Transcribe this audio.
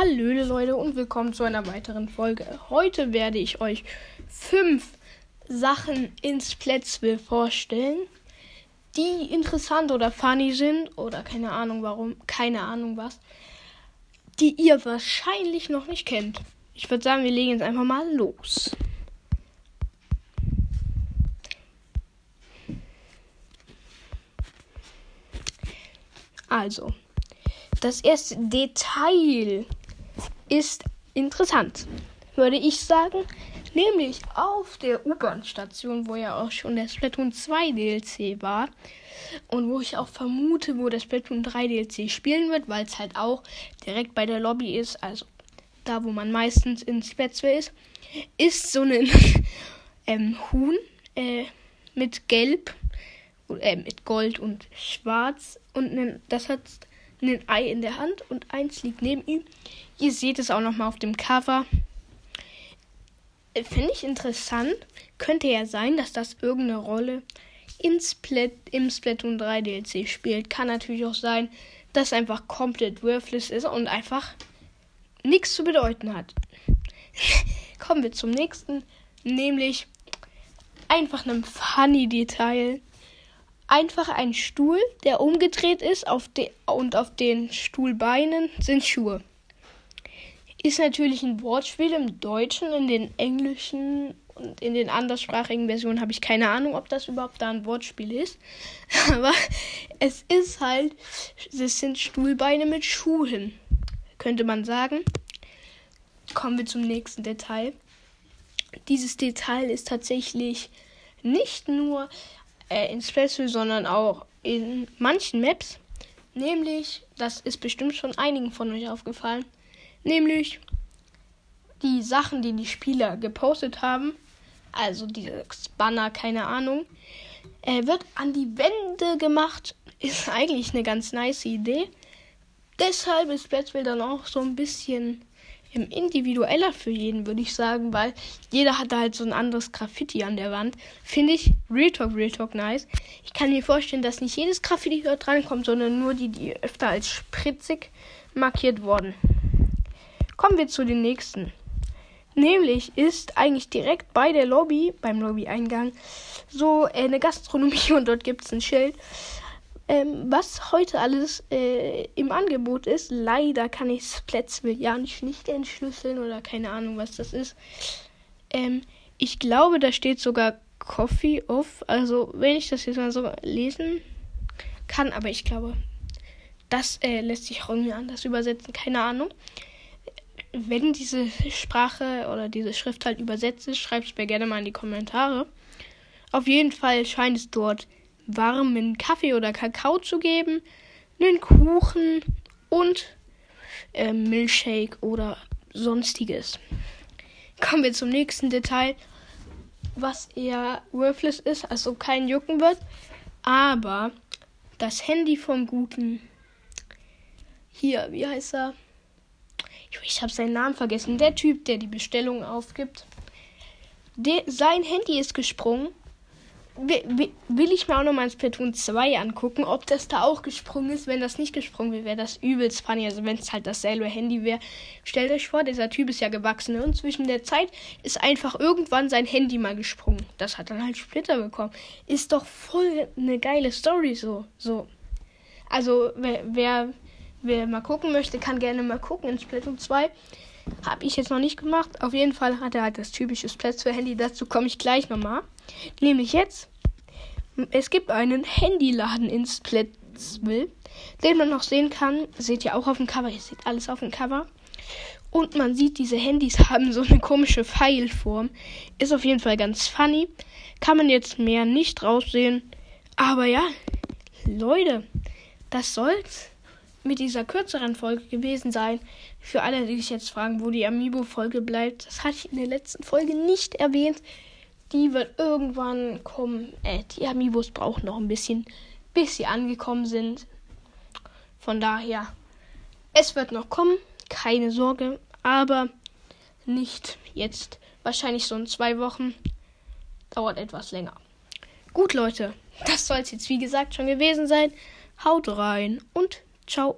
Hallöle Leute und willkommen zu einer weiteren Folge. Heute werde ich euch fünf Sachen ins Plätzwill vorstellen, die interessant oder funny sind oder keine Ahnung warum, keine Ahnung was, die ihr wahrscheinlich noch nicht kennt. Ich würde sagen, wir legen jetzt einfach mal los. Also, das erste Detail ist interessant, würde ich sagen. Nämlich auf der U-Bahn-Station, wo ja auch schon der Splatoon 2 DLC war. Und wo ich auch vermute, wo der Splatoon 3 DLC spielen wird, weil es halt auch direkt bei der Lobby ist, also da, wo man meistens in Spätzle ist, ist so ein ähm, Huhn äh, mit Gelb, äh, mit Gold und Schwarz. Und das hat ein Ei in der Hand und eins liegt neben ihm. Ihr seht es auch nochmal auf dem Cover. Finde ich interessant. Könnte ja sein, dass das irgendeine Rolle in Splat im Splatoon 3 DLC spielt. Kann natürlich auch sein, dass einfach komplett worthless ist und einfach nichts zu bedeuten hat. Kommen wir zum nächsten, nämlich einfach einem funny Detail einfach ein Stuhl, der umgedreht ist auf und auf den Stuhlbeinen sind Schuhe. Ist natürlich ein Wortspiel im Deutschen, in den englischen und in den anderssprachigen Versionen habe ich keine Ahnung, ob das überhaupt da ein Wortspiel ist. Aber es ist halt, es sind Stuhlbeine mit Schuhen, könnte man sagen. Kommen wir zum nächsten Detail. Dieses Detail ist tatsächlich nicht nur äh, in Splatoon, sondern auch in manchen Maps. Nämlich, das ist bestimmt schon einigen von euch aufgefallen, nämlich die Sachen, die die Spieler gepostet haben, also dieses Banner, keine Ahnung, äh, wird an die Wände gemacht. Ist eigentlich eine ganz nice Idee. Deshalb ist Splatoon dann auch so ein bisschen individueller für jeden, würde ich sagen, weil jeder hat da halt so ein anderes Graffiti an der Wand. Finde ich Real Talk, Real Talk nice. Ich kann mir vorstellen, dass nicht jedes Graffiti dort drankommt, sondern nur die, die öfter als spritzig markiert wurden. Kommen wir zu den nächsten. Nämlich ist eigentlich direkt bei der Lobby, beim Lobby-Eingang, so eine Gastronomie und dort gibt es ein Schild ähm, was heute alles äh, im Angebot ist. Leider kann ich nicht, nicht entschlüsseln oder keine Ahnung, was das ist. Ähm, ich glaube, da steht sogar Coffee Off. Also, wenn ich das jetzt mal so lesen kann, aber ich glaube, das äh, lässt sich auch irgendwie anders übersetzen. Keine Ahnung. Wenn diese Sprache oder diese Schrift halt übersetzt ist, schreibt es mir gerne mal in die Kommentare. Auf jeden Fall scheint es dort warmen Kaffee oder Kakao zu geben, einen Kuchen und äh, Milchshake oder sonstiges. Kommen wir zum nächsten Detail, was eher worthless ist, also kein Jucken wird, aber das Handy vom Guten. Hier, wie heißt er? Ich habe seinen Namen vergessen. Der Typ, der die Bestellung aufgibt. De sein Handy ist gesprungen will ich mir auch nochmal Splatoon 2 angucken, ob das da auch gesprungen ist. Wenn das nicht gesprungen wäre, wäre das übelst funny. Also wenn es halt dasselbe Handy wäre. Stellt euch vor, dieser Typ ist ja gewachsen. Ne? Und zwischen der Zeit ist einfach irgendwann sein Handy mal gesprungen. Das hat dann halt Splitter bekommen. Ist doch voll eine geile Story so. so. Also wer, wer, wer mal gucken möchte, kann gerne mal gucken in Splatoon 2. Habe ich jetzt noch nicht gemacht. Auf jeden Fall hat er halt das typische Platz für Handy. Dazu komme ich gleich nochmal. Nämlich jetzt. Es gibt einen Handyladen in Splitsville, den man noch sehen kann. Seht ihr auch auf dem Cover. Ihr seht alles auf dem Cover. Und man sieht, diese Handys haben so eine komische Pfeilform. Ist auf jeden Fall ganz funny. Kann man jetzt mehr nicht raussehen. Aber ja, Leute, das soll's mit dieser kürzeren Folge gewesen sein. Für alle, die sich jetzt fragen, wo die Amiibo-Folge bleibt, das hatte ich in der letzten Folge nicht erwähnt. Die wird irgendwann kommen. Äh, die Amiibos brauchen noch ein bisschen, bis sie angekommen sind. Von daher, es wird noch kommen, keine Sorge, aber nicht jetzt. Wahrscheinlich so in zwei Wochen. Dauert etwas länger. Gut, Leute, das soll es jetzt wie gesagt schon gewesen sein. Haut rein und 超